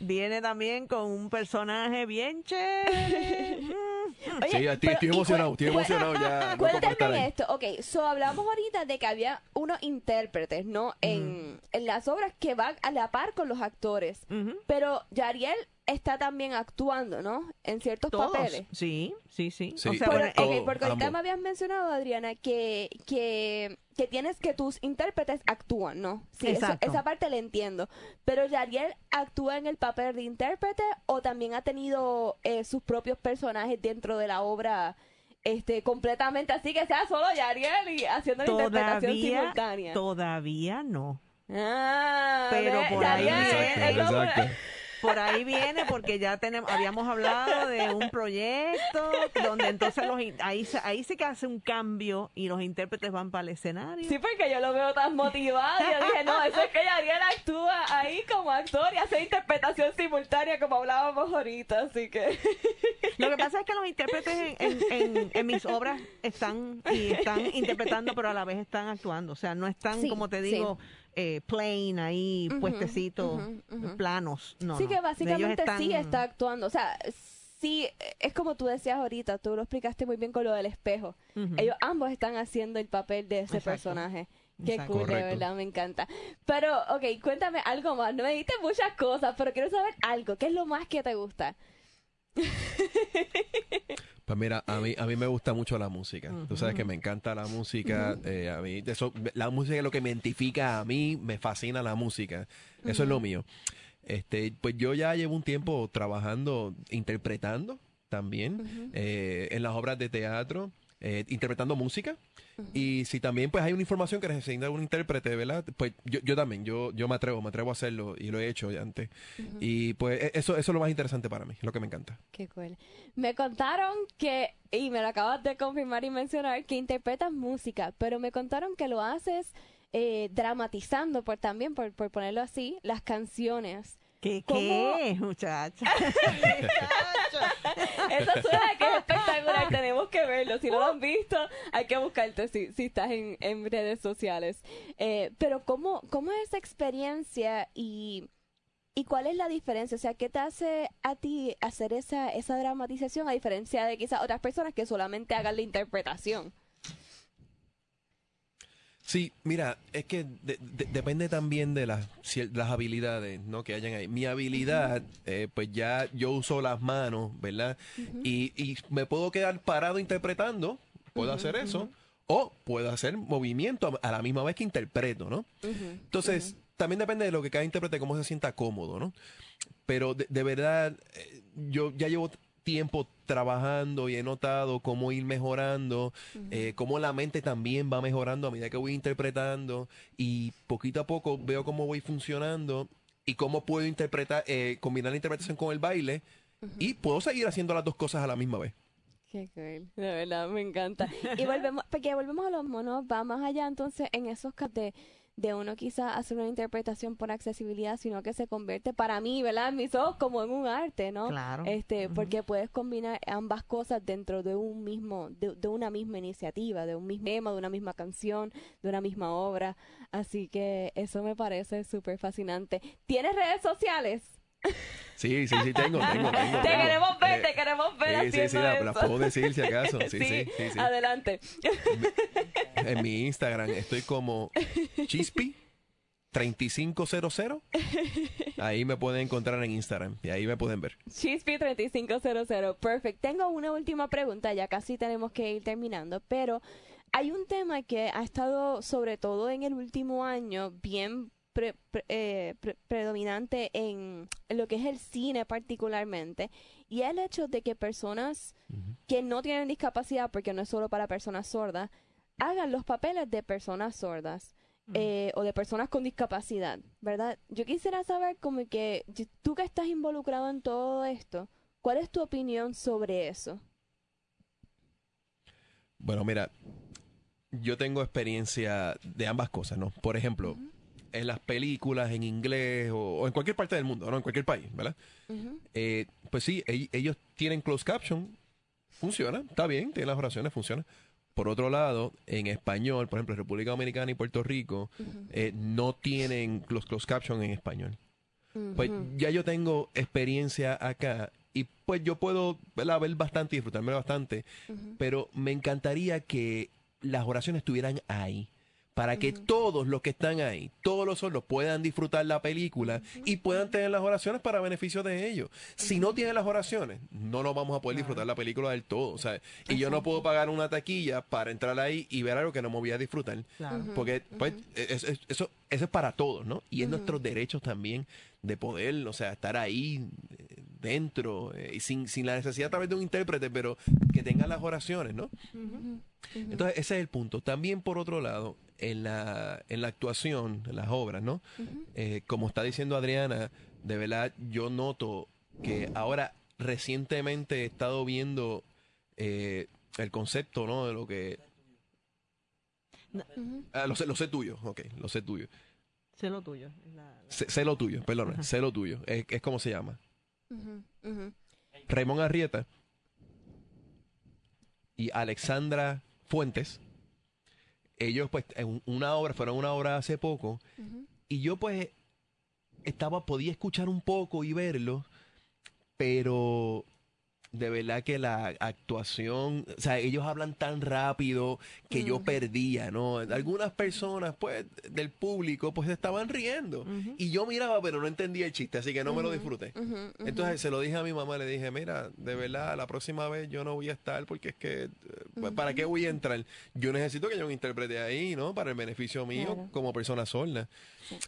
viene también con un personaje bien chévere. Mm. Oye, Sí, estoy, pero- emocionado, estoy emocionado ya. Cuéntame esto, ok, so hablamos ahorita de que había unos intérpretes, ¿no? En, en las obras que van a la par con los actores, Ujú. pero Yariel está también actuando, ¿no? En ciertos Todos. papeles. Sí, sí, sí. Sí. O sea, Por- porque ahorita me habías mencionado, Adriana, que, que, que tienes que tus intérpretes actúan, ¿no? Sí, eso- Exacto. esa parte la entiendo. Pero Yariel actúa en el papel de intérprete o también ha tenido eh, sus propios personajes dentro de la obra este completamente así que sea solo Yariel y haciendo la interpretación simultánea. todavía no. Ah, Pero por ahí Yariel, como- Exacto. Por ahí viene porque ya tenemos, habíamos hablado de un proyecto donde entonces los, ahí, se- ahí sí que hace un cambio y los intérpretes van para el escenario. Sí, porque yo lo veo tan motivado. Y yo dije, no, eso es que Yariel actúa ahí como actor y hace interpretación simultánea como hablábamos ahorita, así que... Lo que pasa es que los intérpretes en, en- en- en mis obras están y están interpretando, pero a la vez están actuando. O sea, no están, Sí, como te sí. Eh, plain ahí, Ujú, puestecitos, ujú. planos. No, sí, no. que básicamente están- sí está actuando. O sea, sí, es como tú decías ahorita, tú lo explicaste muy bien con lo del espejo. Ellos ambos están haciendo el papel de ese Exacto. personaje. Qué cool, verdad, me encanta. Pero, ok, cuéntame algo más. No me diste muchas cosas, pero quiero saber algo. ¿Qué es lo más que te gusta? Pues mira, a mí, a mí me gusta mucho la música. Tú sabes que me encanta la música. eh, a mí, eso, la música es lo que me identifica a mí, me fascina la música. Eso es lo mío. Este, pues yo ya llevo un tiempo trabajando, interpretando también eh, en las obras de teatro. Eh, interpretando música. Y si también pues hay una información que necesita un intérprete, ¿verdad? Pues yo, yo también, yo, yo me atrevo, me atrevo a hacerlo y lo he hecho ya antes. Y pues e, eso, eso es lo más interesante para mí, lo que me encanta. Qué cool. Me contaron que, y me lo acabas de confirmar y mencionar, que interpretas música, pero me contaron que lo haces eh, dramatizando, por también, por, por ponerlo así, las canciones. ¿Qué, qué, muchacha? Eso suena que es espectacular, tenemos que verlo. Si no lo han visto, hay que buscarte si, si estás en, en redes sociales. Eh, pero ¿cómo, ¿cómo es esa experiencia y, y cuál es la diferencia? O sea, ¿qué te hace a ti hacer esa, esa dramatización a diferencia de quizás otras personas que solamente hagan la interpretación? Sí, mira, es que de- de- depende también de las, las habilidades ¿no? que hayan ahí. Mi habilidad, eh, pues ya yo uso las manos, ¿verdad? y, y me puedo quedar parado interpretando, puedo hacer eso, o puedo hacer movimiento a, a la misma vez que interpreto, ¿no? Entonces, también depende de lo que cada intérprete, cómo se sienta cómodo, ¿no? Pero de, de verdad, eh, yo ya llevo tiempo trabajando y he notado cómo ir mejorando, eh, cómo la mente también va mejorando a medida que voy interpretando y poquito a poco veo cómo voy funcionando y cómo puedo interpretar, eh, combinar la interpretación con el baile y puedo seguir haciendo las dos cosas a la misma vez. Qué cool, de verdad me encanta. Y volvemos, porque volvemos a los monos, va más allá entonces en esos casos de, de uno quizá hacer una interpretación por accesibilidad, sino que se convierte para mí, ¿verdad? En mis ojos como en un arte, ¿no? Claro. Este, porque puedes combinar ambas cosas dentro de un mismo, de, de una misma iniciativa, de un mismo tema, de una misma canción, de una misma obra. Así que eso me parece súper fascinante. ¿Tienes redes sociales? Sí, sí, sí, tengo, tengo, tengo. Te tengo. queremos ver, Eh, te queremos ver sí, sí, haciendo sí, la, eso. la puedo decir si acaso. Sí, sí, sí, sí. Adelante. En mi Instagram estoy como Chispi 3500. Ahí me pueden encontrar en Instagram y ahí me pueden ver. Chispi3500. Perfect. Tengo una última pregunta, ya casi tenemos que ir terminando, pero hay un tema que ha estado, sobre todo en el último año, bien pre- pre- eh, pre- predominante en, lo que es el cine particularmente, y el hecho de que personas que no tienen discapacidad, porque no es solo para personas sordas, hagan los papeles de personas sordas. eh, o de personas con discapacidad, ¿verdad? Yo quisiera saber como que tú que estás involucrado en todo esto, ¿cuál es tu opinión sobre eso? Bueno, mira, yo tengo experiencia de ambas cosas, ¿no? Por ejemplo, en las películas en inglés o, o en cualquier parte del mundo, ¿no? En cualquier país, ¿verdad? Eh, pues sí, ell- ellos tienen closed caption, funciona, está bien, tienen las oraciones, funciona. Por otro lado, en español, por ejemplo, República Dominicana y Puerto Rico, eh, no tienen los closed caption en español. Pues ya yo tengo experiencia acá y pues yo puedo ¿verdad? ver bastante y disfrutarme bastante, pero me encantaría que las oraciones estuvieran ahí. Para que todos los que están ahí, todos los sordos puedan disfrutar la película y puedan tener las oraciones para beneficio de ellos. Si no tienen las oraciones, no nos vamos a poder disfrutar la película del todo. O sea, y yo no puedo pagar una taquilla para entrar ahí y ver algo que no me voy a disfrutar. Claro. Porque pues, es- es- eso, eso es para todos, ¿no? Y es nuestros derechos también de poder, o sea, estar ahí eh, dentro eh, y sin, sin la necesidad a través de un intérprete, pero que tengan las oraciones, ¿no? Entonces, ese es el punto. También, por otro lado, en la, en la actuación, en las obras, ¿no? Eh, como está diciendo Adriana, de verdad, yo noto que ahora recientemente he estado viendo eh, el concepto, ¿no? De lo que... Ah, lo, sé, lo sé tuyo, ok, lo sé tuyo. Sé lo tuyo. la- la- Sé, sé lo tuyo, perdón, sé lo tuyo. Es, es como se llama. Raymond Arrieta y Alexandra Fuentes, ellos pues en una obra, fueron una obra hace poco, y yo pues estaba, podía escuchar un poco y verlo, pero de verdad que la actuación, o sea, ellos hablan tan rápido que yo perdía, ¿no? Algunas personas, pues, del público, pues estaban riendo. Y yo miraba, pero no entendía el chiste, así que no me lo disfruté. Entonces se lo dije a mi mamá, le dije, mira, de verdad, la próxima vez yo no voy a estar porque es que, eh, ¿para qué voy a entrar? Yo necesito que haya un intérprete ahí, ¿no? Para el beneficio mío Claro. como persona sorda.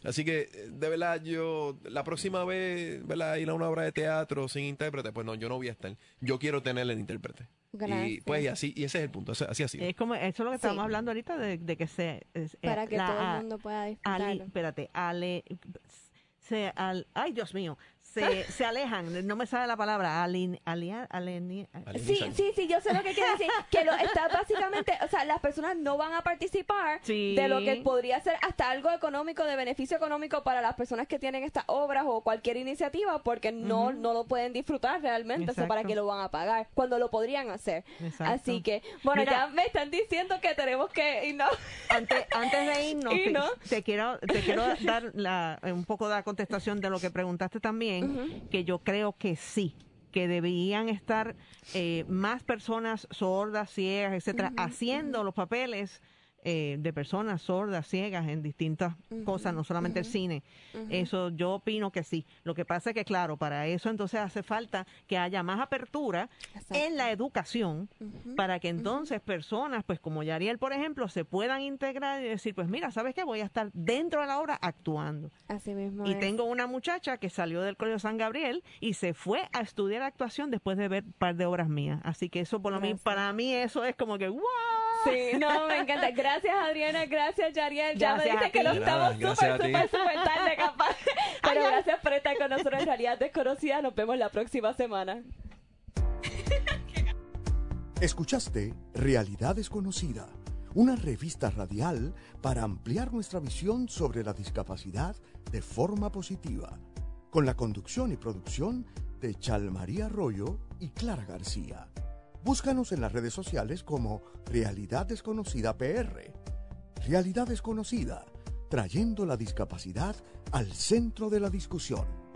Así que, eh, de verdad, yo, la próxima vez, ¿verdad? Ir a una obra de teatro sin intérprete, pues no, yo no voy a estar. Yo quiero tener el intérprete. Y pues y así, y ese es el punto, así ha sido. Es como, eso es lo que estábamos hablando ahorita de, que se... Para que todo el mundo pueda disfrutarlo. espérate, ale, se, al, ay Dios mío, se, se alejan, no me sale la palabra, alin, alien, Sí, sí, sí, yo sé lo que quiere decir, que lo, está básicamente, o sea, las personas no van a participar de lo que podría ser hasta algo económico, de beneficio económico para las personas que tienen estas obras o cualquier iniciativa, porque no, no lo pueden disfrutar realmente, o para que lo van a pagar, cuando lo podrían hacer. Así que, bueno, ya me están diciendo que tenemos que irnos. Antes, antes de irnos, te, quiero, te quiero dar la, un poco de la contestación de lo que preguntaste también que yo creo que sí que debían estar eh, más personas sordas, ciegas, etcétera, haciendo los papeles eh, de personas sordas, ciegas en distintas cosas, no solamente el cine. Eso yo opino que sí. Lo que pasa es que, claro, para eso entonces hace falta que haya más apertura en la educación para que entonces personas, pues como Yariel, por ejemplo, se puedan integrar y decir, pues mira, ¿sabes qué? Voy a estar dentro de la obra actuando. Así mismo. Y tengo una muchacha que salió del Colegio San Gabriel y se fue a estudiar actuación después de ver un par de obras mías. Así que eso, por lo menos, para mí eso es como que, ¡wow! Sí, no, me encanta. Gracias, Adriana. Gracias, Yariel. Ya me dice que no estamos súper, súper, súper tarde capaz. Pero gracias por estar con nosotros en Realidad Desconocida. Nos vemos la próxima semana. Escuchaste Realidad Desconocida, una revista radial para ampliar nuestra visión sobre la discapacidad de forma positiva, con la conducción y producción de Chalmaría Arroyo y Clara García. Búscanos en las redes sociales como Realidad Desconocida PR. Realidad Desconocida, trayendo la discapacidad al centro de la discusión.